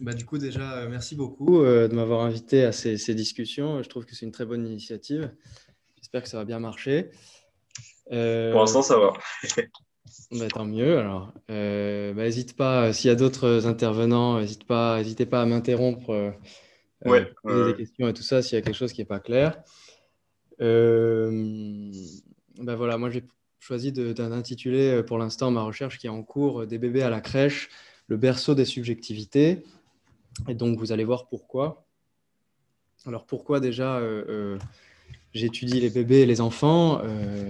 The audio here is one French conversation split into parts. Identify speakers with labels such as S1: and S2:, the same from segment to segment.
S1: Bah, du coup, déjà, merci beaucoup de m'avoir invité à ces, ces, discussions. Je trouve que c'est une très bonne initiative. J'espère que ça va bien marcher.
S2: Pour l'instant, ça va.
S1: Bah, tant mieux. Alors, n'hésite bah, pas, s'il y a d'autres intervenants, n'hésite pas, n'hésitez pas à m'interrompre,
S2: ouais,
S1: poser des questions et tout ça s'il y a quelque chose qui n'est pas clair. bah voilà, moi j'ai choisi d'intituler pour l'instant ma recherche qui est en cours des bébés à la crèche, le berceau des subjectivités. Et donc vous allez voir pourquoi. Alors pourquoi déjà j'étudie les bébés et les enfants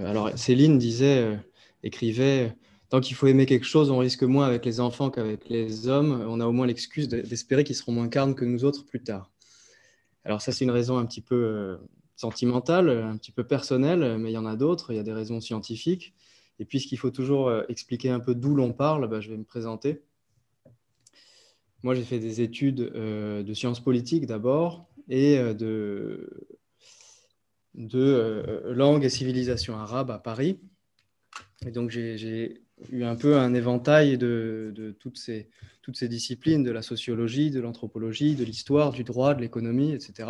S1: Alors Céline disait écrivait Tant qu'il faut aimer quelque chose, on risque moins avec les enfants qu'avec les hommes. On a au moins l'excuse d'espérer qu'ils seront moins carnes que nous autres plus tard. Alors ça, c'est une raison un petit peu euh, sentimentale, un petit peu personnelle, mais il y en a d'autres. Il y a des raisons scientifiques. Et puisqu'il faut toujours euh, expliquer un peu d'où l'on parle, bah, je vais me présenter. Moi, j'ai fait des études euh, de sciences politiques d'abord et de, de langue et civilisation arabe à Paris. Et donc, j'ai eu un peu un éventail de, toutes, ces, toutes ces disciplines, de la sociologie, de l'anthropologie, de l'histoire, du droit, de l'économie, etc.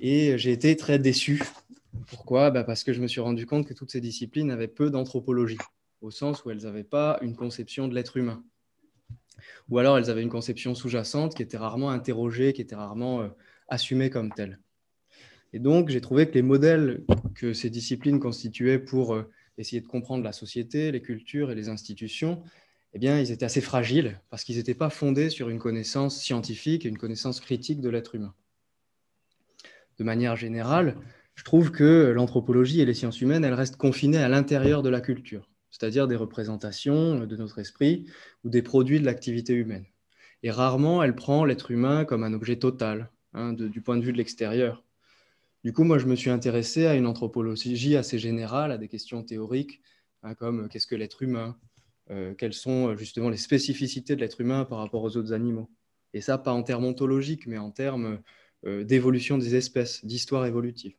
S1: Et j'ai été très déçu. Pourquoi? Bah Parce que je me suis rendu compte que toutes ces disciplines avaient peu d'anthropologie, au sens où elles n'avaient pas une conception de l'être humain. Ou alors elles avaient une conception sous-jacente qui était rarement interrogée, qui était rarement euh, assumée comme telle. Et donc, j'ai trouvé que les modèles que ces disciplines constituaient pour euh, essayer de comprendre la société, les cultures et les institutions, eh bien, ils étaient assez fragiles parce qu'ils n'étaient pas fondés sur une connaissance scientifique et une connaissance critique de l'être humain. De manière générale, je trouve que l'anthropologie et les sciences humaines, elles restent confinées à l'intérieur de la culture, c'est-à-dire des représentations de notre esprit ou des produits de l'activité humaine. Et rarement, elle prend l'être humain comme un objet total, hein, du point de vue de l'extérieur. Du coup, moi, je me suis intéressé à une anthropologie assez générale, à des questions théoriques, hein, comme euh, qu'est-ce que l'être humain, euh, quelles sont euh, justement les spécificités de l'être humain par rapport aux autres animaux. Et ça, pas en termes ontologiques, mais en termes d'évolution des espèces, d'histoire évolutive.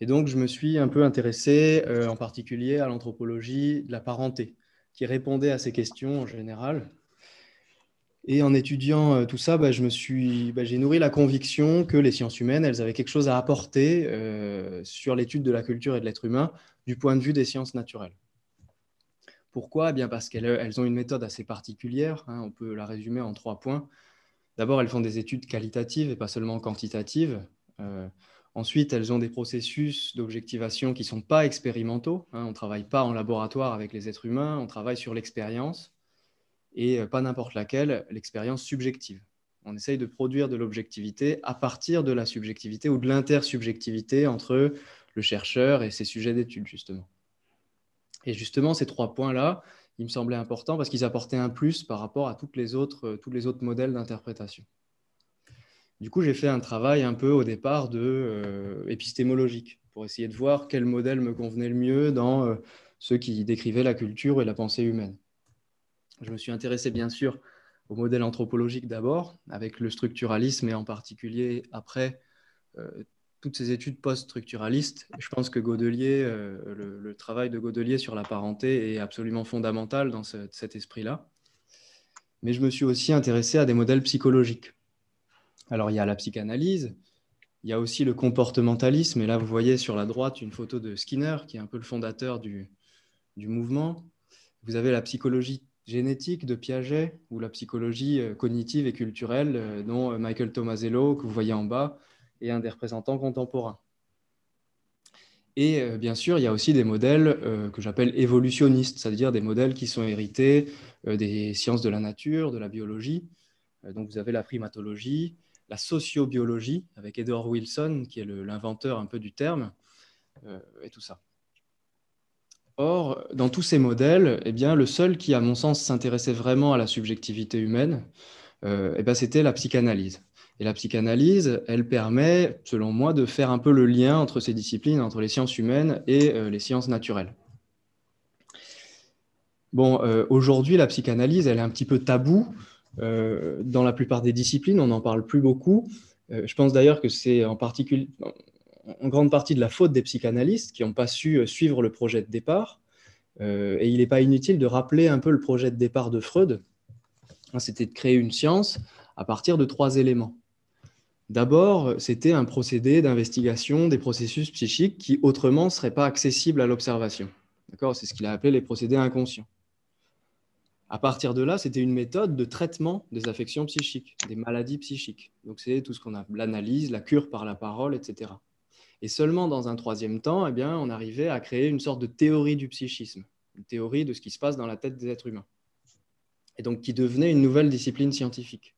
S1: Et donc, je me suis un peu intéressé en particulier à l'anthropologie de la parenté, qui répondait à ces questions en général, et en étudiant euh, tout ça, bah, je bah, j'ai nourri la conviction que les sciences humaines, elles avaient quelque chose à apporter euh, sur l'étude de la culture et de l'être humain du point de vue des sciences naturelles. Pourquoi? Eh bien Parce qu'elles elles ont une méthode assez particulière. Hein, on peut la résumer en trois points. D'abord, elles font des études qualitatives et pas seulement quantitatives. Ensuite, elles ont des processus d'objectivation qui ne sont pas expérimentaux. Hein, on ne travaille pas en laboratoire avec les êtres humains, on travaille sur l'expérience et euh, pas n'importe laquelle, l'expérience subjective. On essaye de produire de l'objectivité à partir de la subjectivité ou de intersubjectivité entre le chercheur et ses sujets d'étude, justement. Et justement, ces trois points-là, ils me semblaient importants parce qu'ils apportaient un plus par rapport à euh, tous les autres modèles d'interprétation. Du coup, j'ai fait un travail un peu au départ de euh, épistémologique pour essayer de voir quel modèle me convenait le mieux dans ceux qui décrivaient la culture et la pensée humaine. Je me suis intéressé bien sûr au modèle anthropologique d'abord, avec le structuralisme et en particulier après euh, toutes ces études post-structuralistes. Je pense que euh, le, travail de Godelier sur la parenté est absolument fondamental dans cet esprit-là. Mais je me suis aussi intéressé à des modèles psychologiques. Alors il y a la psychanalyse, il y a aussi le comportementalisme, et là vous voyez sur la droite une photo de Skinner, qui est un peu le fondateur du, du mouvement. Vous avez la psychologie génétique de Piaget ou la psychologie euh, cognitive et culturelle euh, dont euh, Michael Tomasello, que vous voyez en bas, est un des représentants contemporains. Et bien sûr, il y a aussi des modèles que j'appelle évolutionnistes, c'est-à-dire des modèles qui sont hérités des sciences de la nature, de la biologie. donc vous avez la primatologie, la sociobiologie, avec Edward Wilson, qui est l'inventeur un peu du terme, et tout ça. Or, dans tous ces modèles, eh bien, le seul qui, à mon sens, s'intéressait vraiment à la subjectivité humaine, euh, eh c'était la psychanalyse. Et la psychanalyse, elle permet, selon moi, de faire un peu le lien entre ces disciplines, entre les sciences humaines et euh, les sciences naturelles. Bon, euh, aujourd'hui, la psychanalyse, elle est un petit peu taboue dans la plupart des disciplines, on n'en parle plus beaucoup. je pense d'ailleurs que c'est en grande partie de la faute des psychanalystes qui n'ont pas su euh, suivre le projet de départ. Euh, et il n'est pas inutile de rappeler un peu le projet de départ de Freud, c'était de créer une science à partir de trois éléments. D'abord, c'était un procédé d'investigation des processus psychiques qui autrement ne seraient pas accessibles à l'observation. C'est ce qu'il a appelé les procédés inconscients. À partir de là, c'était une méthode de traitement des affections psychiques, des maladies psychiques. Donc c'est tout ce qu'on a, l'analyse, la cure par la parole, etc. Et seulement dans un troisième temps, eh bien, on arrivait à créer une sorte de théorie du psychisme, une théorie de ce qui se passe dans la tête des êtres humains, et donc qui devenait une nouvelle discipline scientifique.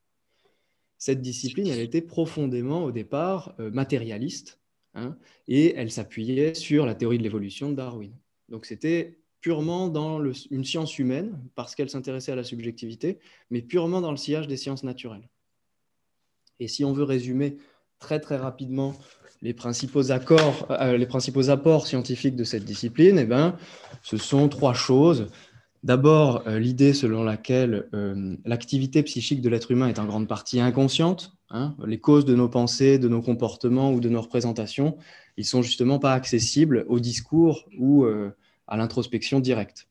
S1: Cette discipline, elle était profondément au départ euh, matérialiste, hein, et elle s'appuyait sur la théorie de l'évolution de Darwin. Donc c'était purement dans une science humaine, parce qu'elle s'intéressait à la subjectivité, mais purement dans le sillage des sciences naturelles. Et si on veut résumer très très rapidement les principaux, accords, euh, les principaux apports scientifiques de cette discipline, eh ben, ce sont trois choses. D'abord, euh, l'idée selon laquelle euh, l'activité psychique de l'être humain est en grande partie inconsciente. Hein. les causes de nos pensées, de nos comportements ou de nos représentations, ils sont justement pas accessibles au discours ou à l'introspection directe.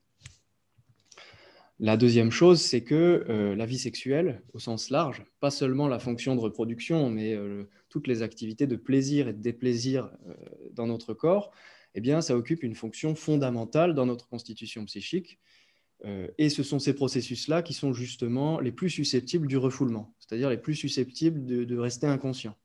S1: La deuxième chose, c'est que euh, la vie sexuelle, au sens large, pas seulement la fonction de reproduction, mais euh, toutes les activités de plaisir et de déplaisir euh, dans notre corps, eh bien, ça occupe une fonction fondamentale dans notre constitution psychique. et ce sont ces processus-là qui sont justement les plus susceptibles du refoulement, c'est-à-dire les plus susceptibles de, de, rester inconscients.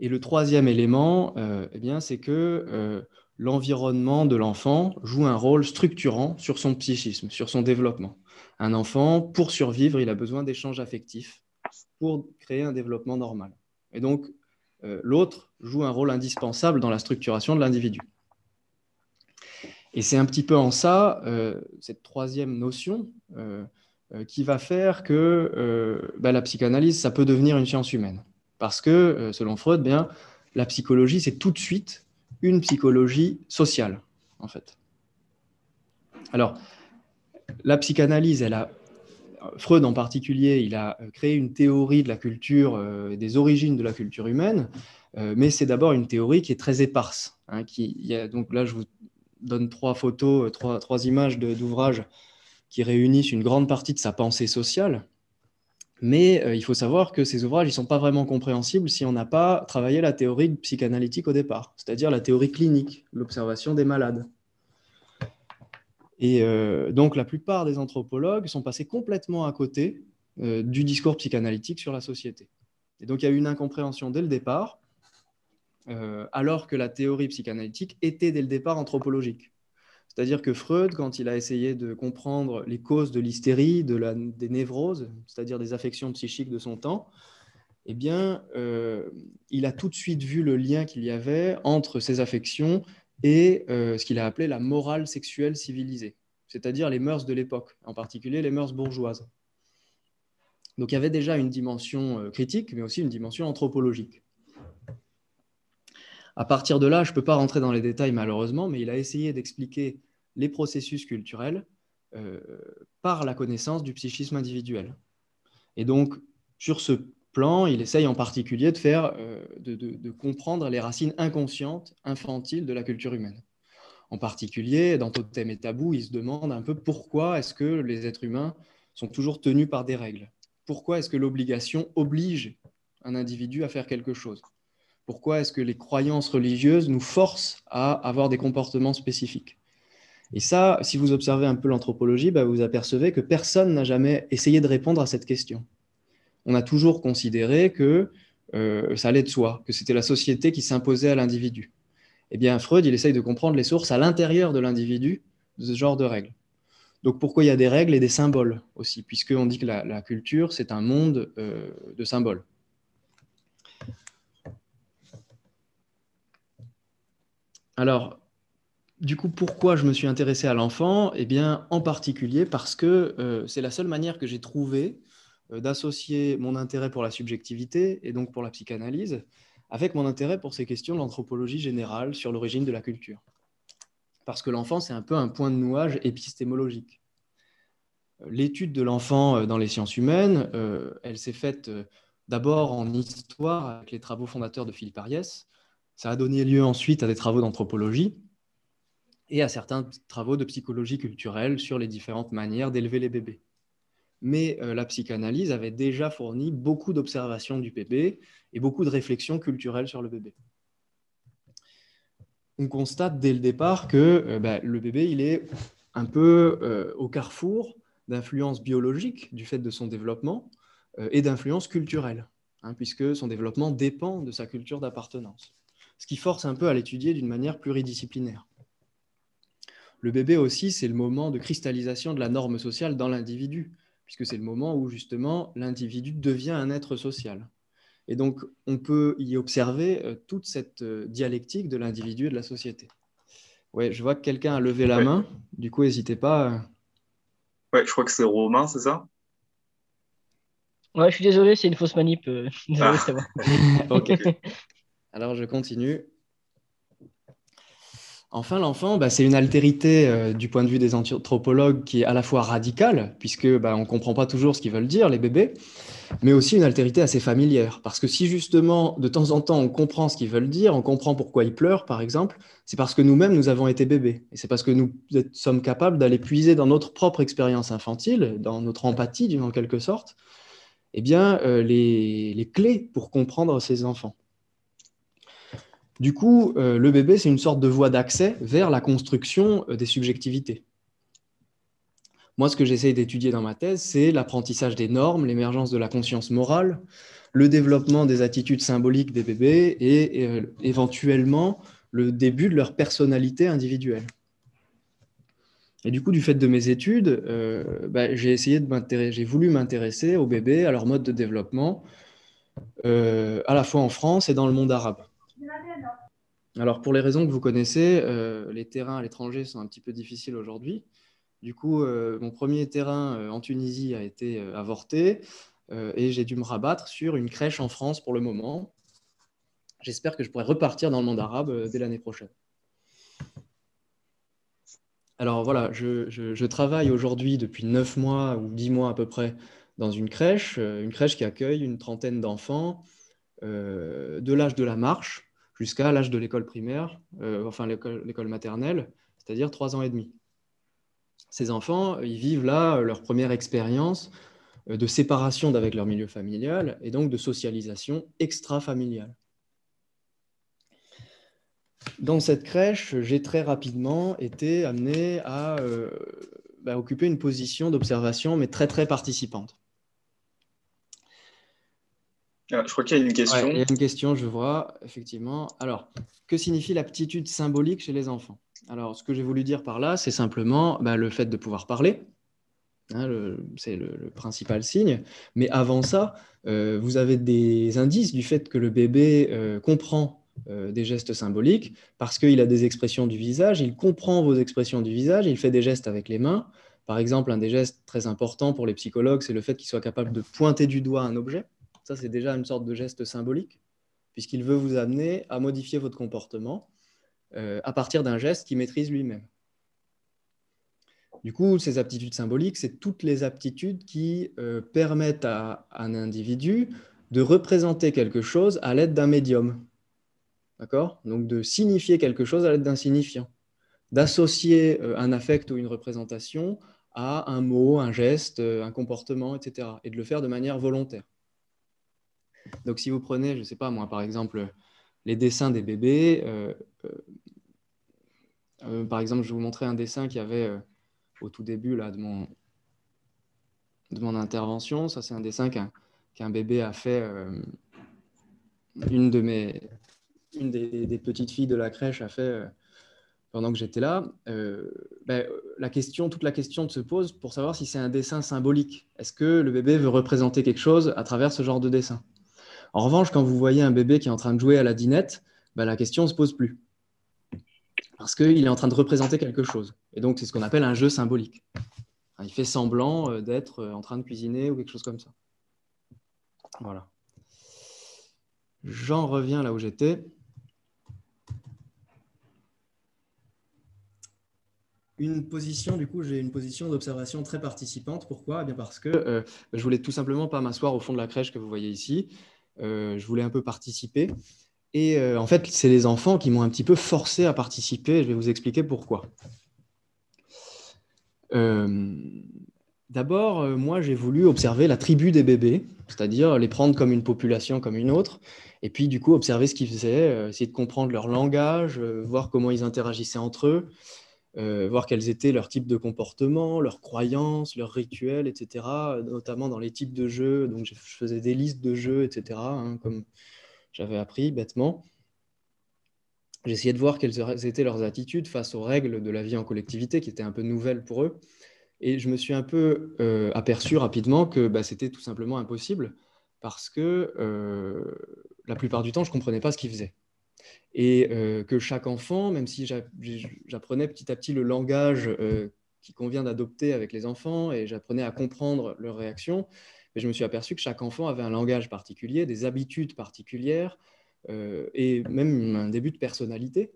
S1: Et le troisième élément, eh c'est que l'environnement de l'enfant joue un rôle structurant sur son psychisme, sur son développement. Un enfant, pour survivre, il a besoin d'échanges affectifs pour créer un développement normal. Et donc, euh, l'autre joue un rôle indispensable dans la structuration de l'individu. Et c'est un petit peu en ça, euh, cette troisième notion, euh, qui va faire que bah, la psychanalyse, ça peut devenir une science humaine. Parce que, selon Freud, bien, la psychologie, c'est tout de suite une psychologie sociale, en fait. Alors, la psychanalyse, elle a, Freud en particulier, il a créé une théorie de la culture, euh, des origines de la culture humaine, euh, mais c'est d'abord une théorie qui est très éparse. Hein, qui, y a, donc là, je vous donne trois photos, euh, trois, trois images d'ouvrages qui réunissent une grande partie de sa pensée sociale. Mais euh, il faut savoir que ces ouvrages ne sont pas vraiment compréhensibles si on n'a pas travaillé la théorie psychanalytique au départ, c'est-à-dire la théorie clinique, l'observation des malades. Et euh, donc la plupart des anthropologues sont passés complètement à côté euh, du discours psychanalytique sur la société. Et donc il y a eu une incompréhension dès le départ, alors que la théorie psychanalytique était dès le départ anthropologique. C'est-à-dire que Freud, quand il a essayé de comprendre les causes de l'hystérie, des névroses, c'est-à-dire des affections psychiques de son temps, eh bien, euh, il a tout de suite vu le lien qu'il y avait entre ces affections et euh, ce qu'il a appelé la morale sexuelle civilisée, c'est-à-dire les mœurs de l'époque, en particulier les mœurs bourgeoises. Donc il y avait déjà une dimension euh, critique, mais aussi une dimension anthropologique. À partir de là, je ne peux pas rentrer dans les détails malheureusement, mais il a essayé d'expliquer les processus culturels euh, par la connaissance du psychisme individuel. Et donc, sur ce plan, il essaye en particulier de faire, euh, de, comprendre les racines inconscientes, infantiles de la culture humaine. En particulier, dans Totem et Tabou, il se demande un peu pourquoi est-ce que les êtres humains sont toujours tenus par des règles. Pourquoi est-ce que l'obligation oblige un individu à faire quelque chose? Pourquoi est-ce que les croyances religieuses nous forcent à avoir des comportements spécifiques? Et ça, si vous observez un peu l'anthropologie, bah, vous apercevez que personne n'a jamais essayé de répondre à cette question. On a toujours considéré que euh, ça allait de soi, que c'était la société qui s'imposait à l'individu. Eh bien, Freud, il essaye de comprendre les sources à l'intérieur de l'individu de ce genre de règles. Donc, pourquoi il y a des règles et des symboles aussi, puisqu'on dit que la, culture, c'est un monde euh, de symboles. Alors, du coup, pourquoi je me suis intéressé à l'enfant? Eh bien, en particulier parce que euh, c'est la seule manière que j'ai trouvé euh, d'associer mon intérêt pour la subjectivité et donc pour la psychanalyse avec mon intérêt pour ces questions de l'anthropologie générale sur l'origine de la culture. Parce que l'enfant, c'est un peu un point de nouage épistémologique. L'étude de l'enfant euh, dans les sciences humaines, elle s'est faite d'abord en histoire avec les travaux fondateurs de Philippe Ariès. Ça a donné lieu ensuite à des travaux d'anthropologie et à certains travaux de psychologie culturelle sur les différentes manières d'élever les bébés. mais la psychanalyse avait déjà fourni beaucoup d'observations du bébé et beaucoup de réflexions culturelles sur le bébé. On constate dès le départ que bah, le bébé, est un peu au carrefour d'influences biologiques du fait de son développement et d'influences culturelles, hein, puisque son développement dépend de sa culture d'appartenance ce qui force un peu à l'étudier d'une manière pluridisciplinaire. Le bébé aussi, c'est le moment de cristallisation de la norme sociale dans l'individu, puisque c'est le moment où justement l'individu devient un être social. Et donc, on peut y observer euh, toute cette euh, dialectique de l'individu et de la société. Ouais, je vois que quelqu'un a levé la main, du coup, n'hésitez pas. Euh.
S2: Ouais, je crois que c'est Romain, c'est ça?
S3: Ouais, je suis désolé, c'est une fausse manip. Ah.
S1: ok. Alors je continue. Enfin, l'enfant, bah, c'est une altérité euh, du point de vue des anthropologues qui est à la fois radicale, puisque bah, on ne comprend pas toujours ce qu'ils veulent dire, les bébés, mais aussi une altérité assez familière. Parce que si justement, de temps en temps, on comprend ce qu'ils veulent dire, on comprend pourquoi ils pleurent, par exemple, c'est parce que nous-mêmes, nous avons été bébés. Et c'est parce que nous sommes capables d'aller puiser dans notre propre expérience infantile, dans notre empathie, en quelque sorte, eh bien, euh, les clés pour comprendre ces enfants. Du coup, euh, le bébé, c'est une sorte de voie d'accès vers la construction euh, des subjectivités. Moi, ce que j'essaie d'étudier dans ma thèse, c'est l'apprentissage des normes, l'émergence de la conscience morale, le développement des attitudes symboliques des bébés et, euh, éventuellement le début de leur personnalité individuelle. Et du coup, du fait de mes études, bah, j'ai essayé de j'ai voulu m'intéresser aux bébés, à leur mode de développement, à la fois en France et dans le monde arabe. Alors, pour les raisons que vous connaissez, euh, les terrains à l'étranger sont un petit peu difficiles aujourd'hui. Du coup, euh, mon premier terrain euh, en Tunisie a été avorté et j'ai dû me rabattre sur une crèche en France pour le moment. J'espère que je pourrai repartir dans le monde arabe dès l'année prochaine. Alors voilà, je, travaille aujourd'hui depuis neuf mois ou dix mois à peu près dans une crèche, une crèche qui accueille une trentaine d'enfants de l'âge de la marche jusqu'à l'âge de l'école primaire, euh, enfin l'école maternelle, c'est-à-dire trois ans et demi. Ces enfants, ils vivent là leur première expérience euh, de séparation d'avec leur milieu familial et donc de socialisation extra-familiale. Dans cette crèche, j'ai très rapidement été amené à euh, bah, occuper une position d'observation, mais très très participante.
S2: Ah, je crois qu'il y a une question.
S1: il y a une question, je vois, effectivement. Alors, que signifie l'aptitude symbolique chez les enfants? Alors, ce que j'ai voulu dire par là, c'est simplement bah, le fait de pouvoir parler. Hein, c'est le, principal signe. Mais avant ça, euh, vous avez des indices du fait que le bébé euh, comprend euh, des gestes symboliques parce qu'il a des expressions du visage, il comprend vos expressions du visage, il fait des gestes avec les mains. Par exemple, un des gestes très importants pour les psychologues, c'est le fait qu'il soit capable de pointer du doigt un objet. Ça, c'est déjà une sorte de geste symbolique, puisqu'il veut vous amener à modifier votre comportement euh, à partir d'un geste qu'il maîtrise lui-même. Du coup, ces aptitudes symboliques, c'est toutes les aptitudes qui euh, permettent à, un individu de représenter quelque chose à l'aide d'un médium. D'accord? Donc de signifier quelque chose à l'aide d'un signifiant. D'associer euh, un affect ou une représentation à un mot, un geste, un comportement, etc. Et de le faire de manière volontaire. Donc, si vous prenez, je ne sais pas moi, par exemple, les dessins des bébés, euh, euh, euh, par exemple, je vous montrer un dessin qu'il y avait au tout début là, de, mon, de mon intervention. Ça, c'est un dessin qu'un bébé a fait. une de mes, une des, petites filles de la crèche a fait pendant que j'étais là. Ben, la question, toute la question se pose pour savoir si c'est un dessin symbolique. Est-ce que le bébé veut représenter quelque chose à travers ce genre de dessin? En revanche, quand vous voyez un bébé qui est en train de jouer à la dinette, bah, la question ne se pose plus. Parce qu'il est en train de représenter quelque chose. Et donc, c'est ce qu'on appelle un jeu symbolique. Il fait semblant euh, d'être euh, en train de cuisiner ou quelque chose comme ça. Voilà. J'en reviens là où j'étais. Une position, du coup, j'ai une position d'observation très participante. Pourquoi? Eh bien Parce que euh, je voulais tout simplement pas m'asseoir au fond de la crèche que vous voyez ici. Euh, je voulais un peu participer. Et euh, en fait, c'est les enfants qui m'ont un petit peu forcé à participer. Je vais vous expliquer pourquoi. Euh, D'abord, moi, j'ai voulu observer la tribu des bébés, c'est-à-dire les prendre comme une population, comme une autre, et puis du coup observer ce qu'ils faisaient, essayer de comprendre leur langage, voir comment ils interagissaient entre eux, voir quels étaient leurs types de comportements, leurs croyances, leurs rituels, etc., notamment dans les types de jeux. Donc, je faisais des listes de jeux, etc., hein, comme j'avais appris bêtement. J'essayais de voir quelles étaient leurs attitudes face aux règles de la vie en collectivité, qui étaient un peu nouvelles pour eux. Et je me suis un peu euh, aperçu rapidement que bah, c'était tout simplement impossible parce que euh, la plupart du temps, je ne comprenais pas ce qu'ils faisaient. Et euh, que chaque enfant, même si j'apprenais petit à petit le langage qui convient d'adopter avec les enfants et j'apprenais à comprendre leurs réactions, je me suis aperçu que chaque enfant avait un langage particulier, des habitudes particulières et même un début de personnalité.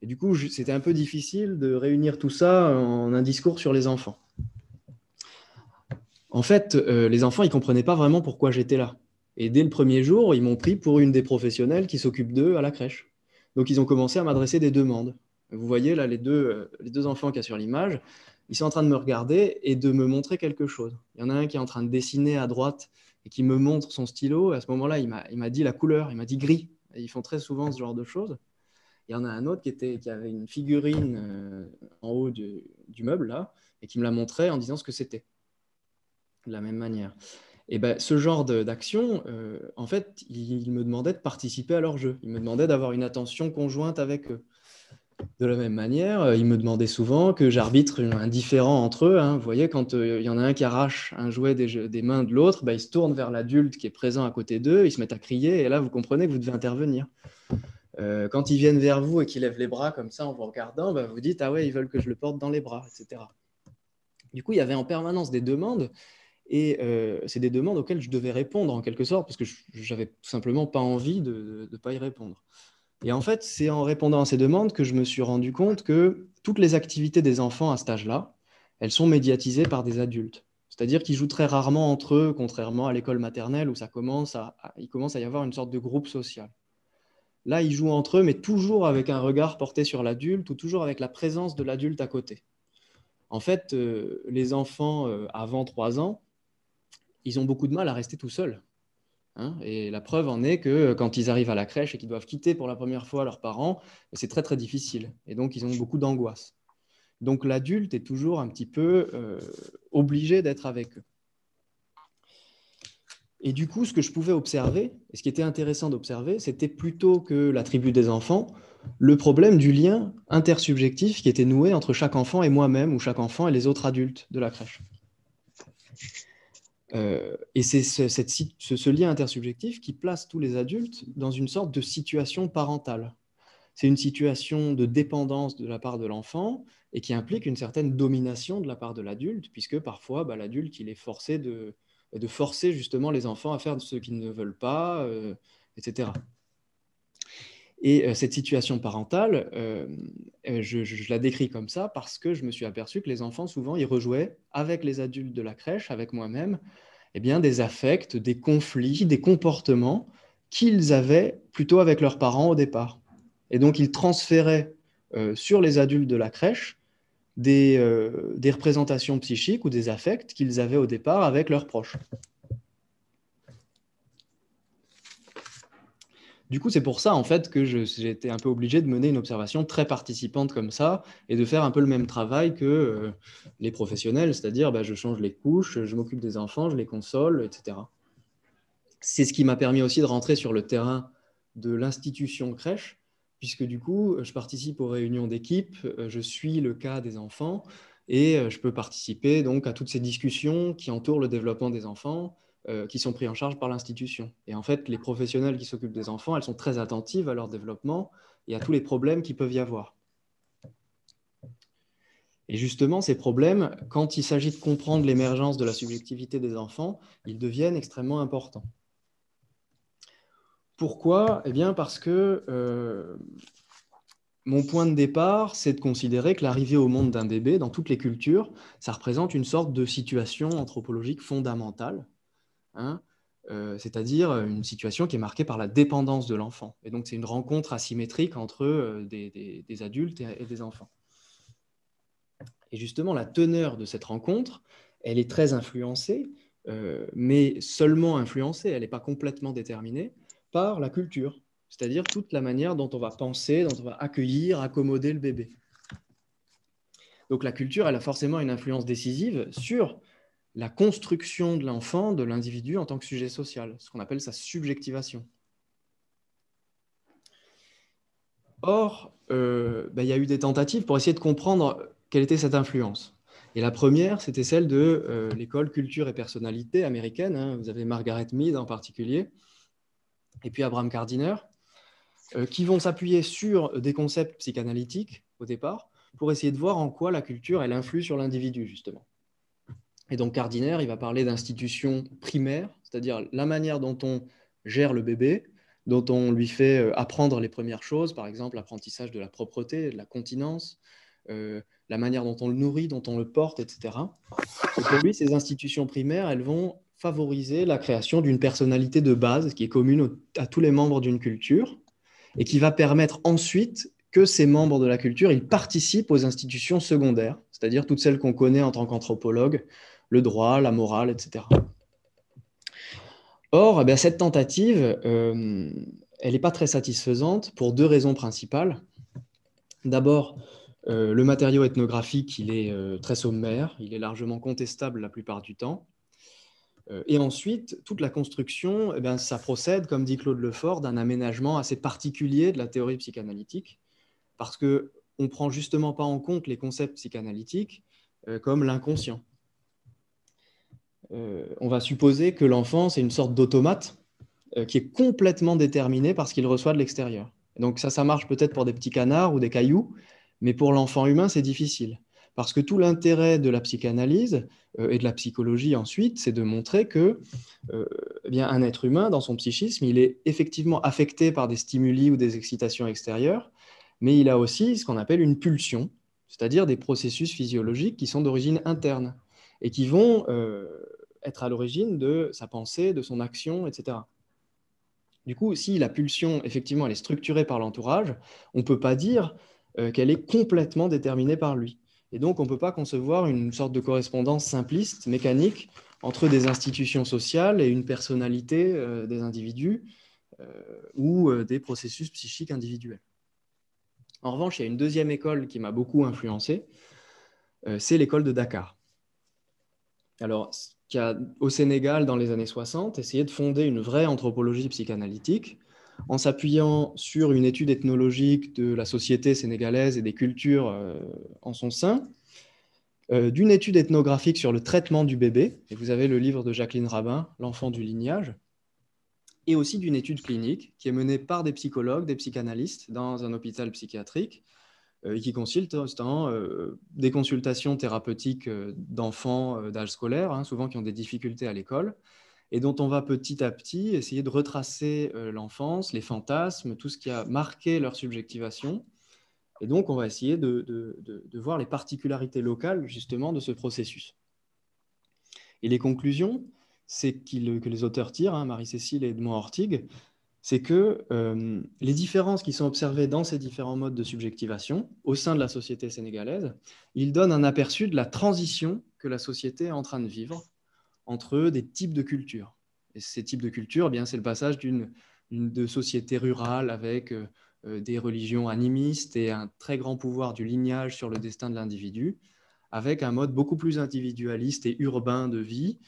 S1: Et du coup, c'était un peu difficile de réunir tout ça en un discours sur les enfants. En fait, euh, les enfants, ils comprenaient pas vraiment pourquoi j'étais là. Et dès le premier jour, ils m'ont pris pour une des professionnelles qui s'occupe d'eux à la crèche. Donc, ils ont commencé à m'adresser des demandes. Vous voyez là les deux, euh, les deux enfants qu'il y a sur l'image, ils sont en train de me regarder et de me montrer quelque chose. Il y en a un qui est en train de dessiner à droite et qui me montre son stylo. à ce moment-là, il m'a dit la couleur, il m'a dit gris. ils font très souvent ce genre de choses. Il y en a un autre qui, était, qui avait une figurine euh, en haut du, meuble, là, et qui me la montrait en disant ce que c'était, de la même manière. Et ben, ce genre d'action, euh, en fait, il, me demandait de participer à leur jeu. Il me demandait d'avoir une attention conjointe avec eux. De la même manière, euh, il me demandait souvent que j'arbitre un différent entre eux. Hein. Vous voyez, quand il y en a un qui arrache un jouet des, mains de l'autre, ben, il se tourne vers l'adulte qui est présent à côté d'eux, ils se mettent à crier, et là, vous comprenez que vous devez intervenir. Euh, quand ils viennent vers vous et qu'ils lèvent les bras comme ça en vous regardant, bah, vous dites Ah ouais, ils veulent que je le porte dans les bras, etc. Du coup, il y avait en permanence des demandes et euh, c'est des demandes auxquelles je devais répondre en quelque sorte parce que je n'avais tout simplement pas envie de ne pas y répondre. Et en fait, c'est en répondant à ces demandes que je me suis rendu compte que toutes les activités des enfants à cet âge-là, elles sont médiatisées par des adultes. C'est-à-dire qu'ils jouent très rarement entre eux, contrairement à l'école maternelle où ça commence à, il commence à y avoir une sorte de groupe social. Là, ils jouent entre eux, mais toujours avec un regard porté sur l'adulte ou toujours avec la présence de l'adulte à côté. En fait, euh, les enfants euh, avant 3 ans, ils ont beaucoup de mal à rester tout seuls. Hein. et la preuve en est que euh, quand ils arrivent à la crèche et qu'ils doivent quitter pour la première fois leurs parents, c'est très très difficile. Et donc, ils ont beaucoup d'angoisse. Donc, l'adulte est toujours un petit peu obligé d'être avec eux. Et du coup, ce que je pouvais observer, et ce qui était intéressant d'observer, c'était plutôt que la tribu des enfants, le problème du lien intersubjectif qui était noué entre chaque enfant et moi-même, ou chaque enfant et les autres adultes de la crèche. Euh, et c'est ce, lien intersubjectif qui place tous les adultes dans une sorte de situation parentale. C'est une situation de dépendance de la part de l'enfant et qui implique une certaine domination de la part de l'adulte, puisque parfois bah, l'adulte il est forcé de, de forcer justement les enfants à faire ce qu'ils ne veulent pas, euh, etc. Et euh, cette situation parentale, euh, je, la décris comme ça parce que je me suis aperçu que les enfants, souvent, ils rejouaient avec les adultes de la crèche, avec moi-même, eh bien, des affects, des conflits, des comportements qu'ils avaient plutôt avec leurs parents au départ. Et donc, ils transféraient sur les adultes de la crèche euh, des, représentations psychiques ou des affects qu'ils avaient au départ avec leurs proches. Du coup, c'est pour ça en fait que j'ai été un peu obligé de mener une observation très participante comme ça et de faire un peu le même travail que euh, les professionnels, c'est-à-dire bah, je change les couches, je m'occupe des enfants, je les console, etc. C'est ce qui m'a permis aussi de rentrer sur le terrain de l'institution crèche puisque du coup, je participe aux réunions d'équipe, euh, je suis le cas des enfants et euh, je peux participer donc à toutes ces discussions qui entourent le développement des enfants, euh, qui sont pris en charge par l'institution. Et en fait, les professionnels qui s'occupent des enfants, elles sont très attentives à leur développement et à tous les problèmes qui peuvent y avoir. Et justement, ces problèmes, quand il s'agit de comprendre l'émergence de la subjectivité des enfants, ils deviennent extrêmement importants. Pourquoi? Eh bien parce que euh, mon point de départ, c'est de considérer que l'arrivée au monde d'un bébé, dans toutes les cultures, ça représente une sorte de situation anthropologique fondamentale, hein, euh, c'est-à-dire une situation qui est marquée par la dépendance de l'enfant. Et donc c'est une rencontre asymétrique entre euh, des, adultes et, des enfants. Et justement, la teneur de cette rencontre, elle est très influencée, euh, mais seulement influencée, elle n'est pas complètement déterminée par la culture, c'est-à-dire toute la manière dont on va penser, dont on va accueillir, accommoder le bébé. Donc la culture, elle a forcément une influence décisive sur la construction de l'enfant, de l'individu en tant que sujet social, ce qu'on appelle sa subjectivation. Or, euh, ben, il y a eu des tentatives pour essayer de comprendre quelle était cette influence. Et la première, c'était celle de euh, l'école culture et personnalité américaine. Hein. Vous avez Margaret Mead en particulier, et puis Abraham Gardiner, euh, qui vont s'appuyer sur des concepts psychanalytiques au départ pour essayer de voir en quoi la culture elle influe sur l'individu justement. Et donc Gardiner, il va parler d'institutions primaires, c'est-à-dire la manière dont on gère le bébé, dont on lui fait euh, apprendre les premières choses, par exemple l'apprentissage de la propreté, de la continence, euh, la manière dont on le nourrit, dont on le porte, etc. Et pour lui, ces institutions primaires, elles vont favoriser la création d'une personnalité de base qui est commune à tous les membres d'une culture et qui va permettre ensuite que ces membres de la culture ils participent aux institutions secondaires, c'est-à-dire toutes celles qu'on connaît en tant qu'anthropologue, le droit, la morale, etc. Or, eh cette tentative, euh, elle n'est pas très satisfaisante pour deux raisons principales. D'abord, euh, le matériau ethnographique, il est euh, très sommaire, il est largement contestable la plupart du temps. et ensuite, toute la construction, eh ça procède, comme dit Claude Lefort, d'un aménagement assez particulier de la théorie psychanalytique, parce qu'on ne prend justement pas en compte les concepts psychanalytiques comme l'inconscient. Euh, on va supposer que l'enfant, c'est une sorte d'automate euh, qui est complètement déterminé par ce qu'il reçoit de l'extérieur. Donc ça, ça marche peut-être pour des petits canards ou des cailloux, mais pour l'enfant humain, c'est difficile. Parce que tout l'intérêt de la psychanalyse euh, et de la psychologie ensuite, c'est de montrer que eh bien, un être humain, dans son psychisme, il est effectivement affecté par des stimuli ou des excitations extérieures, mais il a aussi ce qu'on appelle une pulsion, c'est-à-dire des processus physiologiques qui sont d'origine interne et qui vont être à l'origine de sa pensée, de son action, etc. Du coup, si la pulsion, effectivement, elle est structurée par l'entourage, on ne peut pas dire euh, qu'elle est complètement déterminée par lui. Et donc, on ne peut pas concevoir une sorte de correspondance simpliste, mécanique, entre des institutions sociales et une personnalité euh, des individus euh, ou des processus psychiques individuels. En revanche, il y a une deuxième école qui m'a beaucoup influencé, c'est l'école de Dakar. Alors, qui a, au Sénégal, dans les années 60, essayé de fonder une vraie anthropologie psychanalytique en s'appuyant sur une étude ethnologique de la société sénégalaise et des cultures euh, en son sein, euh, d'une étude ethnographique sur le traitement du bébé, et vous avez le livre de Jacqueline Rabin, L'enfant du lignage, et aussi d'une étude clinique qui est menée par des psychologues, des psychanalystes dans un hôpital psychiatrique, euh, qui consiste en euh, des consultations thérapeutiques euh, d'enfants d'âge scolaire, hein, souvent qui ont des difficultés à l'école, et dont on va petit à petit essayer de retracer l'enfance, les fantasmes, tout ce qui a marqué leur subjectivation. Et donc, on va essayer de, voir les particularités locales, justement, de ce processus. Et les conclusions, c'est que les auteurs tirent, hein, Marie-Cécile et Edmond Hortig, c'est que euh, les différences qui sont observées dans ces différents modes de subjectivation au sein de la société sénégalaise, ils donnent un aperçu de la transition que la société est en train de vivre entre des types de cultures. Et ces types de cultures, eh bien, c'est le passage d'une de société rurale avec euh, euh, des religions animistes et un très grand pouvoir du lignage sur le destin de l'individu, avec un mode beaucoup plus individualiste et urbain de vie,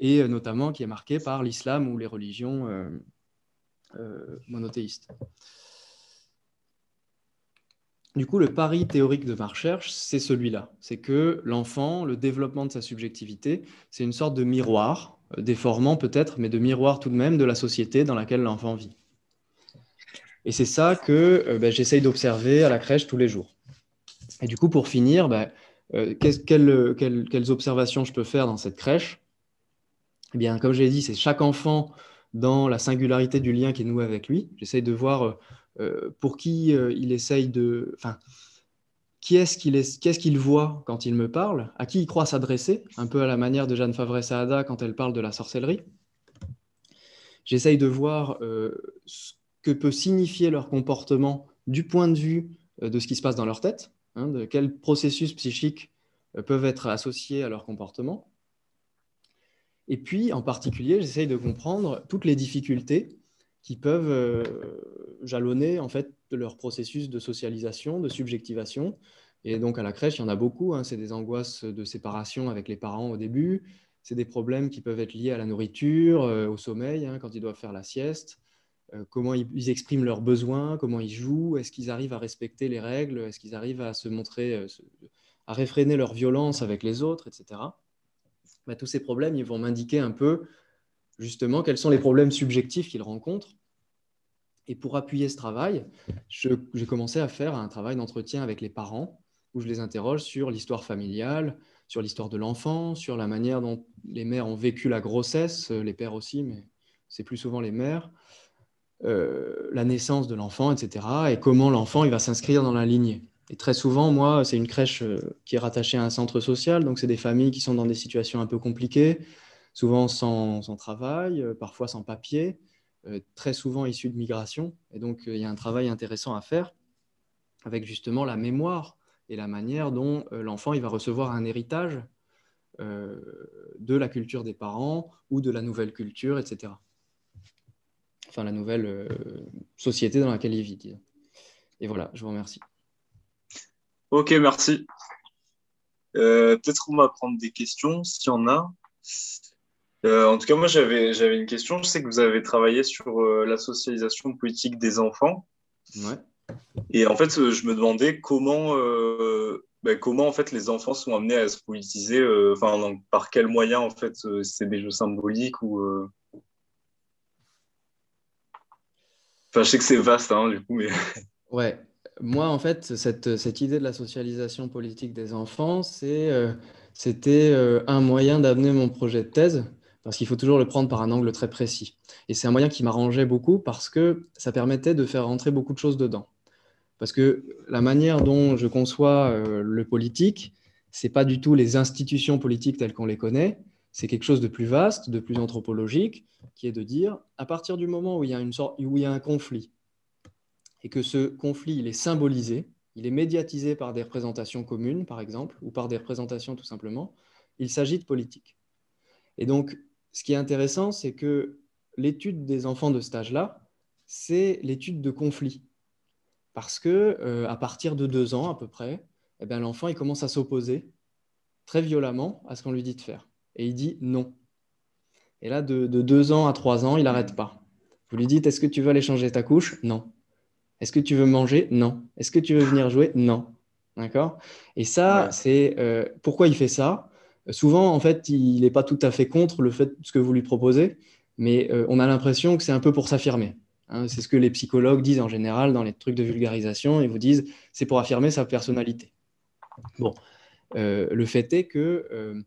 S1: et euh, notamment qui est marqué par l'islam ou les religions euh, euh, monothéistes. Du coup, le pari théorique de ma recherche, c'est celui-là. C'est que l'enfant, le développement de sa subjectivité, c'est une sorte de miroir, déformant peut-être, mais de miroir tout de même de la société dans laquelle l'enfant vit. Et c'est ça que ben, j'essaye d'observer à la crèche tous les jours. Et du coup, pour finir, ben, quelles, observations je peux faire dans cette crèche? Eh comme je l'ai dit, c'est chaque enfant dans la singularité du lien qui est noué avec lui. J'essaye de voir euh, euh, pour qui euh, il essaye de. Qu'est-ce qu'il voit quand il me parle, à qui il croit s'adresser, un peu à la manière de Jeanne Favre-Saada quand elle parle de la sorcellerie. J'essaye de voir ce que peut signifier leur comportement du point de vue de ce qui se passe dans leur tête, hein, de quel processus psychique peuvent être associés à leur comportement. Et puis, en particulier, j'essaye de comprendre toutes les difficultés qui peuvent jalonner en fait leur processus de socialisation, de subjectivation. Et donc à la crèche, il y en a beaucoup. Hein. C'est des angoisses de séparation avec les parents au début. C'est des problèmes qui peuvent être liés à la nourriture, au sommeil, hein, quand ils doivent faire la sieste. Euh, comment ils, expriment leurs besoins, comment ils jouent, est-ce qu'ils arrivent à respecter les règles, est-ce qu'ils arrivent à se montrer, euh, à réfréner leur violence avec les autres, etc. Bah, tous ces problèmes, ils vont m'indiquer un peu justement quels sont les problèmes subjectifs qu'ils rencontrent. Et pour appuyer ce travail, j'ai commencé à faire un travail d'entretien avec les parents, où je les interroge sur l'histoire familiale, sur l'histoire de l'enfant, sur la manière dont les mères ont vécu la grossesse, les pères aussi, mais c'est plus souvent les mères, euh, la naissance de l'enfant, etc., et comment l'enfant va s'inscrire dans la lignée. Et très souvent, moi, c'est une crèche euh, qui est rattachée à un centre social, donc c'est des familles qui sont dans des situations un peu compliquées, souvent sans, travail, euh, parfois sans papier, très souvent issus de migration. Et donc, il y a un travail intéressant à faire avec justement la mémoire et la manière dont l'enfant il va recevoir un héritage de la culture des parents ou de la nouvelle culture, etc enfin la nouvelle euh, société dans laquelle il vit. Et voilà, je vous remercie.
S2: Ok, merci. Euh, peut-être on va prendre des questions s'il y en a. Euh, en tout cas, moi, j'avais, une question. Je sais que vous avez travaillé sur la socialisation politique des enfants.
S1: Ouais.
S2: Et en fait, je me demandais comment, ben, comment en fait, les enfants sont amenés à se politiser. Enfin, par quels moyens, en fait, c'est des jeux symboliques ou je sais que c'est vaste, hein, du coup, mais.
S1: Ouais. Moi, en fait, cette, idée de la socialisation politique des enfants, euh, c'était euh, un moyen d'amener mon projet de thèse, parce qu'il faut toujours le prendre par un angle très précis. Et c'est un moyen qui m'arrangeait beaucoup parce que ça permettait de faire rentrer beaucoup de choses dedans. Parce que la manière dont je conçois euh, le politique, c'est pas du tout les institutions politiques telles qu'on les connaît, c'est quelque chose de plus vaste, de plus anthropologique, qui est de dire, à partir du moment où il y a, une sorte, où il y a un conflit, et que ce conflit il est symbolisé, il est médiatisé par des représentations communes, par exemple, ou par des représentations tout simplement, il s'agit de politique. Et donc, ce qui est intéressant, c'est que l'étude des enfants de cet âge-là, c'est l'étude de conflit. Parce que euh, à partir de deux ans à peu près, eh l'enfant il commence à s'opposer très violemment à ce qu'on lui dit de faire et il dit non. Et là, de, deux ans à trois ans, il n'arrête pas. Vous lui dites, est-ce que tu veux aller changer ta couche? Non. Est-ce que tu veux manger? Non. Est-ce que tu veux venir jouer? Non. D'accord? Et ça, c'est euh, pourquoi il fait ça? Souvent, en fait, il n'est pas tout à fait contre le fait de ce que vous lui proposez, mais euh, on a l'impression que c'est un peu pour s'affirmer. Hein. c'est ce que les psychologues disent en général dans les trucs de vulgarisation. Ils vous disent, c'est pour affirmer sa personnalité. Bon, euh, le fait est que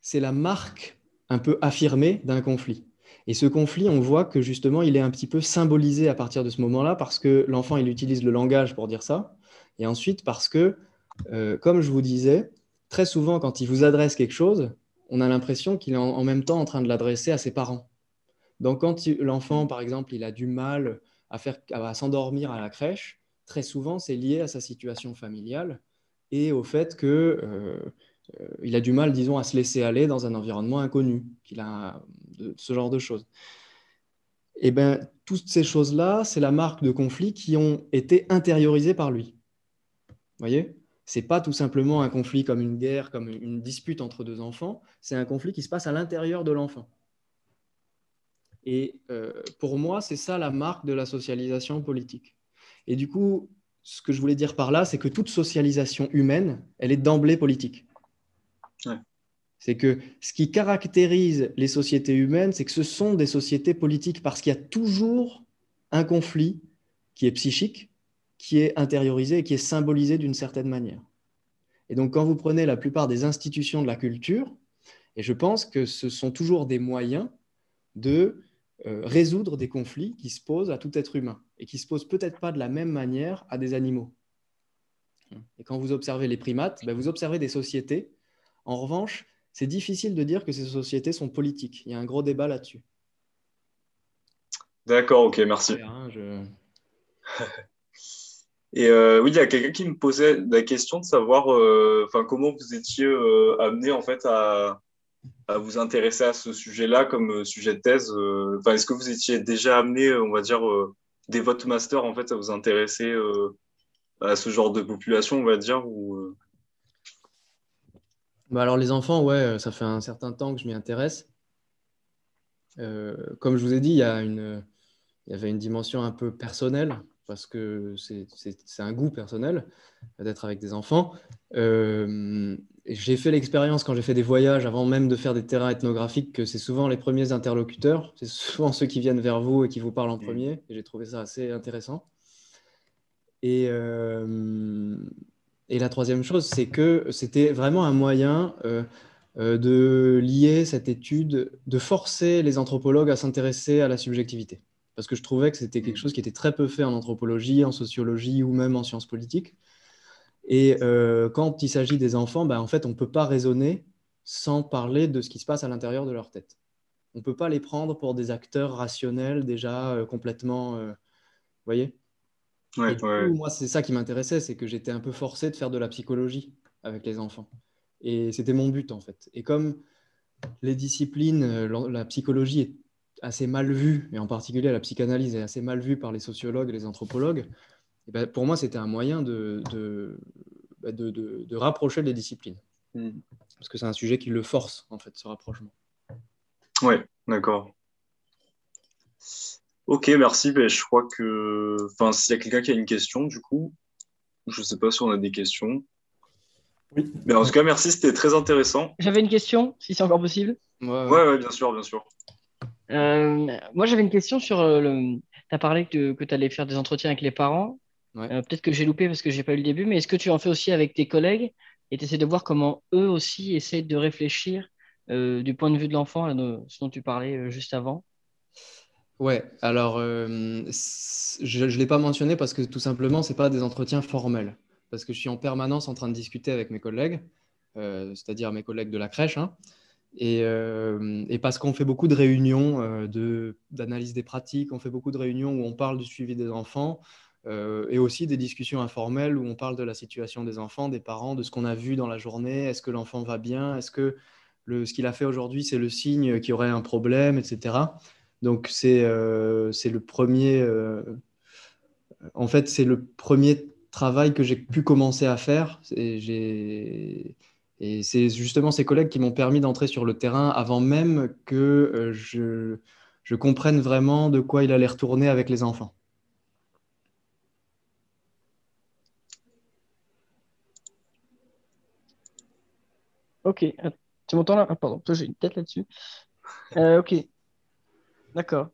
S1: c'est la marque un peu affirmée d'un conflit. Et ce conflit, on voit que justement, il est un petit peu symbolisé à partir de ce moment-là parce que l'enfant, il utilise le langage pour dire ça. Et ensuite, parce que, euh, comme je vous disais, très souvent, quand il vous adresse quelque chose, on a l'impression qu'il est en, même temps en train de l'adresser à ses parents. Donc, quand l'enfant, par exemple, il a du mal à, faire, à s'endormir à la crèche, très souvent, c'est lié à sa situation familiale et au fait que euh, euh, il a du mal, disons, à se laisser aller dans un environnement inconnu, qu'il a ce genre de choses. Et eh bien, toutes ces choses-là, c'est la marque de conflits qui ont été intériorisées par lui. Vous voyez? C'est pas tout simplement un conflit comme une guerre, comme une dispute entre deux enfants, c'est un conflit qui se passe à l'intérieur de l'enfant. Et euh, pour moi, c'est ça la marque de la socialisation politique. Et du coup, ce que je voulais dire par là, c'est que toute socialisation humaine, elle est d'emblée politique. C'est que ce qui caractérise les sociétés humaines, c'est que ce sont des sociétés politiques parce qu'il y a toujours un conflit qui est psychique, qui est intériorisé et qui est symbolisé d'une certaine manière. Et donc, quand vous prenez la plupart des institutions de la culture, et je pense que ce sont toujours des moyens de euh, résoudre des conflits qui se posent à tout être humain et qui se posent peut-être pas de la même manière à des animaux. Et quand vous observez les primates, ben, vous observez des sociétés en revanche, c'est difficile de dire que ces sociétés sont politiques. Il y a un gros débat là-dessus.
S2: D'accord, ok, merci. Et euh, oui, il y a quelqu'un qui me posait la question de savoir euh, comment vous étiez euh, amené en fait à, à, vous intéresser à ce sujet-là comme sujet de thèse. Est-ce que vous étiez déjà amené, on va dire, dès votre master, en fait, à vous intéresser à ce genre de population, on va dire ou,
S1: bah alors les enfants, ouais, ça fait un certain temps que je m'y intéresse. comme je vous ai dit, il y, a une, il y avait une dimension un peu personnelle parce que c'est un goût personnel d'être avec des enfants. Euh, j'ai fait l'expérience quand j'ai fait des voyages, avant même de faire des terrains ethnographiques, que c'est souvent les premiers interlocuteurs, c'est souvent ceux qui viennent vers vous et qui vous parlent en mmh. premier. Et j'ai trouvé ça assez intéressant. Et, euh, et la troisième chose, c'est que c'était vraiment un moyen euh, de lier cette étude, de forcer les anthropologues à s'intéresser à la subjectivité parce que je trouvais que c'était quelque mm. chose qui était très peu fait en anthropologie, en sociologie ou même en sciences politiques. Et euh, quand il s'agit des enfants, ben, en fait, on ne peut pas raisonner sans parler de ce qui se passe à l'intérieur de leur tête. On ne peut pas les prendre pour des acteurs rationnels déjà euh, complètement... Euh, vous voyez? Moi, c'est ça qui m'intéressait, c'est que j'étais un peu forcé de faire de la psychologie avec les enfants. Et c'était mon but, en fait. Et comme les disciplines, la psychologie est assez mal vue, et en particulier la psychanalyse est assez mal vue par les sociologues et les anthropologues, et ben, pour moi, c'était un moyen de, de, bah, de, de, rapprocher les disciplines. Hmm. Parce que c'est un sujet qui le force, en fait, ce rapprochement.
S2: Oui, d'accord. Ok, merci. Ben, je crois que. Enfin, s'il y a quelqu'un qui a une question, du coup, je ne sais pas si on a des questions. Oui. Mais en tout cas, merci, c'était très intéressant.
S3: J'avais une question, si c'est encore possible.
S2: Ouais, ouais, bien sûr, bien sûr.
S3: Euh, moi, j'avais une question sur euh, le. Tu as parlé que, que tu allais faire des entretiens avec les parents. Euh, peut-être que j'ai loupé parce que j'ai pas eu le début, mais est-ce que tu en fais aussi avec tes collègues et tu essaies de voir comment eux aussi essayent de réfléchir du point de vue de l'enfant, ce dont tu parlais juste avant?
S1: Ouais, alors je ne l'ai pas mentionné parce que tout simplement, ce pas des entretiens formels. Parce que je suis en permanence en train de discuter avec mes collègues, c'est-à-dire mes collègues de la crèche. Hein, euh, et, parce qu'on fait beaucoup de réunions euh, d'analyse des pratiques, on fait beaucoup de réunions où on parle du suivi des enfants euh, et aussi des discussions informelles où on parle de la situation des enfants, des parents, de ce qu'on a vu dans la journée, est-ce que l'enfant va bien, est-ce que le, ce qu'il a fait aujourd'hui, c'est le signe qu'il y aurait un problème, etc. Donc c'est le premier, en fait, c'est le premier travail que j'ai pu commencer à faire. Et c'est justement ces collègues qui m'ont permis d'entrer sur le terrain avant même que euh, je, comprenne vraiment de quoi il allait retourner avec les enfants.
S3: Ok, euh, tu m'entends là? Ah, Pardon, j'ai une tête là-dessus. Euh, ok, d'accord.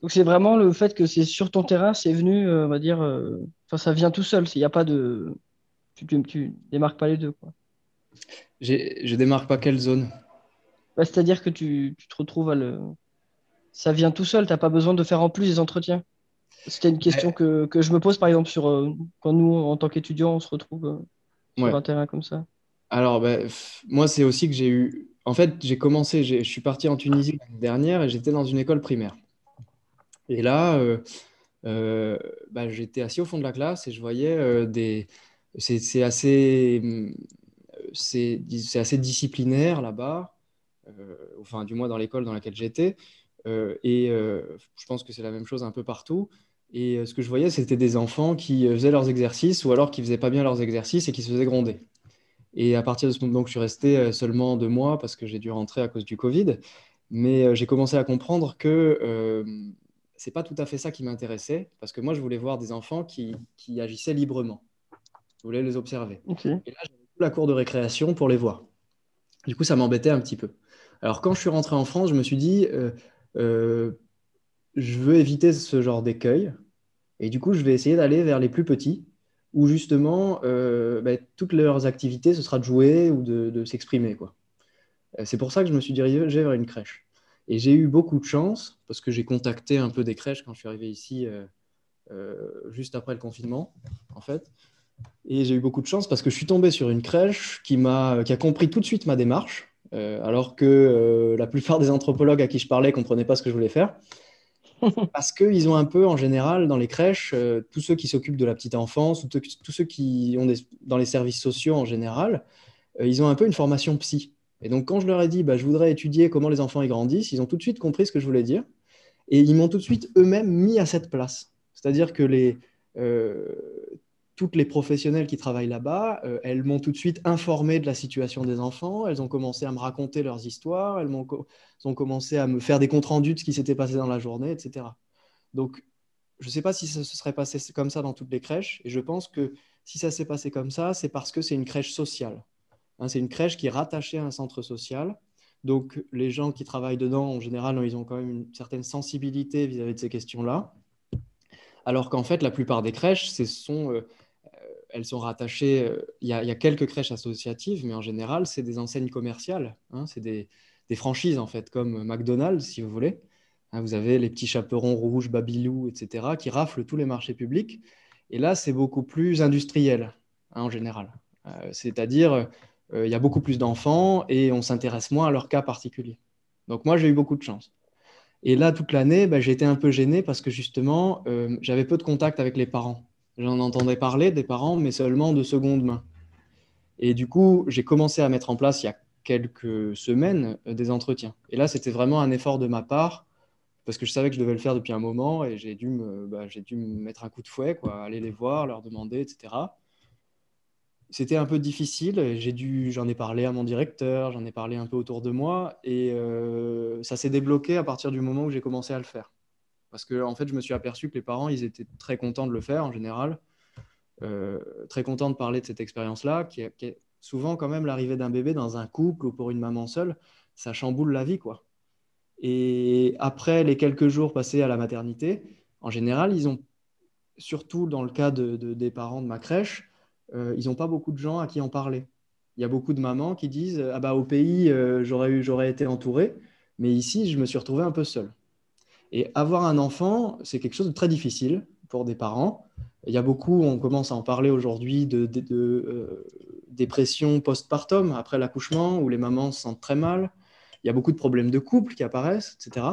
S3: Donc c'est vraiment le fait que c'est sur ton terrain, c'est venu, on va dire, enfin ça vient tout seul. Il n'y a pas de, tu, tu, tu démarques pas les deux, quoi.
S1: Je démarque pas quelle zone?
S3: Bah, C'est-à-dire que tu, te retrouves à le. Ça vient tout seul, tu n'as pas besoin de faire en plus des entretiens. C'était une question que, je me pose par exemple sur euh, quand nous, en tant qu'étudiants, on se retrouve euh, sur un terrain comme ça.
S1: Alors, bah, moi, c'est aussi que j'ai eu. En fait, j'ai commencé, je suis parti en Tunisie l'année dernière et j'étais dans une école primaire. Et là, euh, bah, j'étais assis au fond de la classe et je voyais des. C'est assez assez disciplinaire là-bas, euh, enfin du moins dans l'école dans laquelle j'étais, euh, et euh, je pense que c'est la même chose un peu partout. Et ce que je voyais, c'était des enfants qui faisaient leurs exercices ou alors qui faisaient pas bien leurs exercices et qui se faisaient gronder. Et à partir de ce moment, donc, je suis resté seulement deux mois parce que j'ai dû rentrer à cause du Covid. Mais j'ai commencé à comprendre que euh, c'est pas tout à fait ça qui m'intéressait parce que moi, je voulais voir des enfants qui, qui agissaient librement. Je voulais les observer. Et là, la cour de récréation pour les voir. Du coup, ça m'embêtait un petit peu. Alors, quand je suis rentré en France, je me suis dit, euh, euh, je veux éviter ce genre d'écueil. Et du coup, je vais essayer d'aller vers les plus petits, où justement, euh, bah, toutes leurs activités, ce sera de jouer ou de, s'exprimer. Quoi. C'est pour ça que je me suis dirigé vers une crèche. Et j'ai eu beaucoup de chance, parce que j'ai contacté un peu des crèches quand je suis arrivé ici, juste après le confinement, en fait. Et j'ai eu beaucoup de chance parce que je suis tombé sur une crèche qui, a, qui a compris tout de suite ma démarche, euh, alors que euh, la plupart des anthropologues à qui je parlais ne comprenaient pas ce que je voulais faire. Parce qu'ils ont un peu, en général, dans les crèches, euh, tous ceux qui s'occupent de la petite enfance, ou tous ceux qui ont des, dans les services sociaux en général, euh, ils ont un peu une formation psy. Et donc, quand je leur ai dit, bah, je voudrais étudier comment les enfants y grandissent, ils ont tout de suite compris ce que je voulais dire. Et ils m'ont tout de suite eux-mêmes mis à cette place. C'est-à-dire que les, euh, toutes les professionnelles qui travaillent là-bas, euh, elles m'ont tout de suite informé de la situation des enfants, elles ont commencé à me raconter leurs histoires, elles ont, commencé à me faire des comptes rendus de ce qui s'était passé dans la journée, etc. Donc, je ne sais pas si ça se serait passé comme ça dans toutes les crèches, et je pense que si ça s'est passé comme ça, c'est parce que c'est une crèche sociale. Hein, c'est une crèche qui est rattachée à un centre social. Donc, les gens qui travaillent dedans, en général, ils ont quand même une certaine sensibilité vis-à-vis de ces questions-là. Alors qu'en fait, la plupart des crèches, ce sont, euh, elles sont rattachées. Euh, il y, a, quelques crèches associatives, mais en général, c'est des enseignes commerciales. Hein, c'est des, franchises, en fait, comme McDonald's, si vous voulez. Hein, vous avez les petits chaperons rouges, Babylou, etc., qui raflent tous les marchés publics. Et là, c'est beaucoup plus industriel, en général. Euh, c'est-à-dire, euh, il y a beaucoup plus d'enfants et on s'intéresse moins à leur cas particulier. Donc moi, j'ai eu beaucoup de chance. Et là, toute l'année, bah, j'ai été un peu gêné parce que justement, euh, j'avais peu de contact avec les parents. J'en entendais parler des parents, mais seulement de seconde main. Et du coup, j'ai commencé à mettre en place il y a quelques semaines euh, des entretiens. Et là, c'était vraiment un effort de ma part parce que je savais que je devais le faire depuis un moment et j'ai dû me, bah, j'ai dû me mettre un coup de fouet, quoi, aller les voir, leur demander, etc c'était un peu difficile. J'ai dû, j'en ai parlé à mon directeur, j'en ai parlé un peu autour de moi, et euh, ça s'est débloqué à partir du moment où j'ai commencé à le faire. Parce que en fait, je me suis aperçu que les parents, ils étaient très contents de le faire en général, euh, très contents de parler de cette expérience-là, qui, est souvent quand même l'arrivée d'un bébé dans un couple ou pour une maman seule, ça chamboule la vie, quoi. Et après les quelques jours passés à la maternité, en général, ils ont, surtout dans le cas de, des parents de ma crèche, euh, ils n'ont pas beaucoup de gens à qui en parler. Il y a beaucoup de mamans qui disent Ah bah au pays, euh, j'aurais, été entourée, mais ici, je me suis retrouvé un peu seul. Et avoir un enfant, c'est quelque chose de très difficile pour des parents. Il y a beaucoup, on commence à en parler aujourd'hui, de, de, euh, dépression postpartum après l'accouchement, où les mamans se sentent très mal. Il y a beaucoup de problèmes de couple qui apparaissent, etc.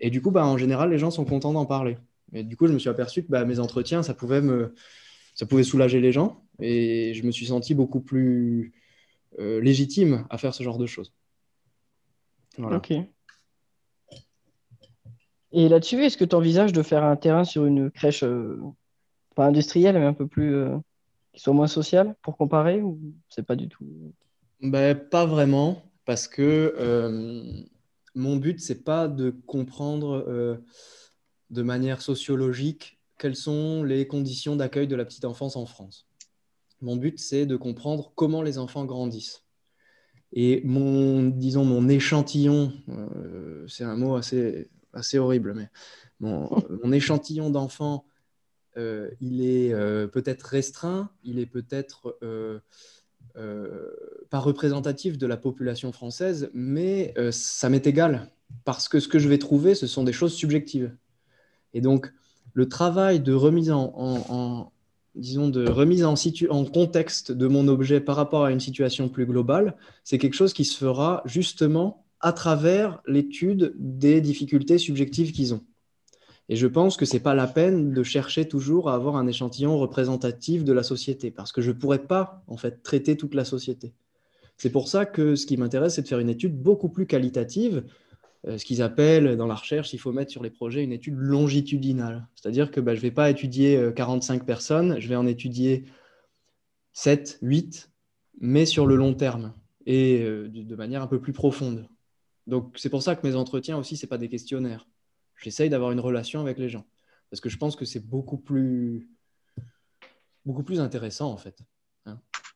S1: Et du coup, bah, en général, les gens sont contents d'en parler. Et du coup, je me suis aperçu que bah, mes entretiens, ça pouvait me, ça pouvait soulager les gens et je me suis senti beaucoup plus euh, légitime à faire ce genre de choses.
S3: Ok. Et là-dessus, est-ce que tu envisages de faire un terrain sur une crèche, euh, pas industrielle, mais un peu plus, euh, qui soit moins sociale pour comparer ou c'est pas du tout?
S1: Ben, Pas vraiment, parce que mon but, c'est pas de comprendre de manière sociologique quelles sont les conditions d'accueil de la petite enfance en France. Mon but, c'est de comprendre comment les enfants grandissent. Et mon, disons, mon échantillon, euh, c'est un mot assez, assez horrible, mais mon, mon échantillon d'enfants, euh, il est euh, peut-être restreint, il est peut-être pas représentatif de la population française, mais ça m'est égal, parce que ce que je vais trouver, ce sont des choses subjectives. Et donc, le travail de remise en, disons, de remise en, en, contexte de mon objet par rapport à une situation plus globale, c'est quelque chose qui se fera justement à travers l'étude des difficultés subjectives qu'ils ont. Et je pense que ce n'est pas la peine de chercher toujours à avoir un échantillon représentatif de la société, parce que je ne pourrais pas en fait traiter toute la société. C'est pour ça que ce qui m'intéresse, c'est de faire une étude beaucoup plus qualitative euh, ce qu'ils appellent dans la recherche, il faut mettre sur les projets une étude longitudinale. C'est-à-dire que bah, je ne vais pas étudier 45 euh, personnes, je vais en étudier 7, 8, mais sur le long terme et euh, de manière un peu plus profonde. Donc c'est pour ça que mes entretiens aussi, ce pas des questionnaires. J'essaye d'avoir une relation avec les gens. Parce que je pense que c'est beaucoup plus, beaucoup plus intéressant en fait.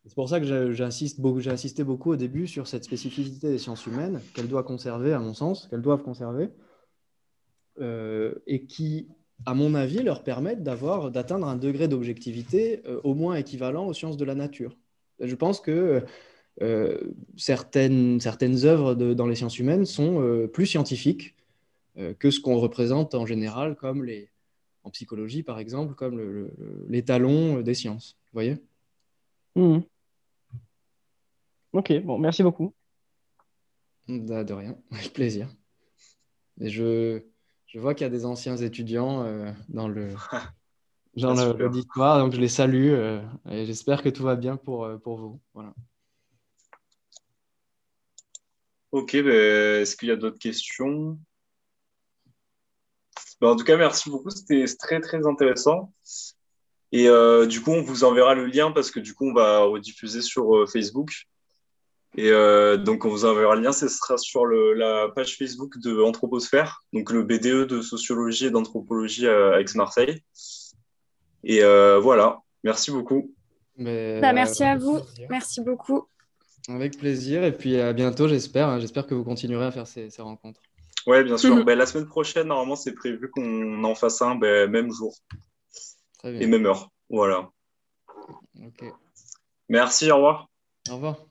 S1: C'est pour ça que j'insiste beaucoup, j'ai insisté beaucoup au début sur cette spécificité des sciences humaines qu'elles doivent conserver, à mon sens, qu'elles doivent conserver, euh, et qui, à mon avis, leur permettent d'avoir, d'atteindre un degré d'objectivité euh, au moins équivalent aux sciences de la nature. Je pense que certaines, certaines œuvres dans les sciences humaines sont plus scientifiques que ce qu'on représente en général comme les, en psychologie, par exemple, comme l'étalon des sciences. Vous voyez?
S3: Hmm. Ok, bon, merci beaucoup.
S1: De rien, avec plaisir. Et je, Je vois qu'il y a des anciens étudiants dans le dans l'auditoire, donc je les salue et j'espère que tout va bien pour, pour vous. Voilà.
S2: Ok, ben, est-ce qu'il y a d'autres questions? Ben, En tout cas, merci beaucoup, c'était très très intéressant. Et euh, du coup, on vous enverra le lien parce que du coup, on va rediffuser sur euh, Facebook. Et euh, donc, on vous enverra le lien. Ce sera sur le, la page Facebook de Anthroposphère, donc le BDE de sociologie et d'anthropologie à Aix-Marseille. Et voilà, merci beaucoup.
S4: Bah, merci à vous. Merci beaucoup.
S1: Avec plaisir. Et puis à bientôt, j'espère. J'espère que vous continuerez à faire ces, rencontres.
S2: Oui, bien sûr. Ben, la semaine prochaine, normalement, c'est prévu qu'on en fasse un ben, même jour. Et même heure. Voilà. Merci, au revoir.
S1: Au revoir.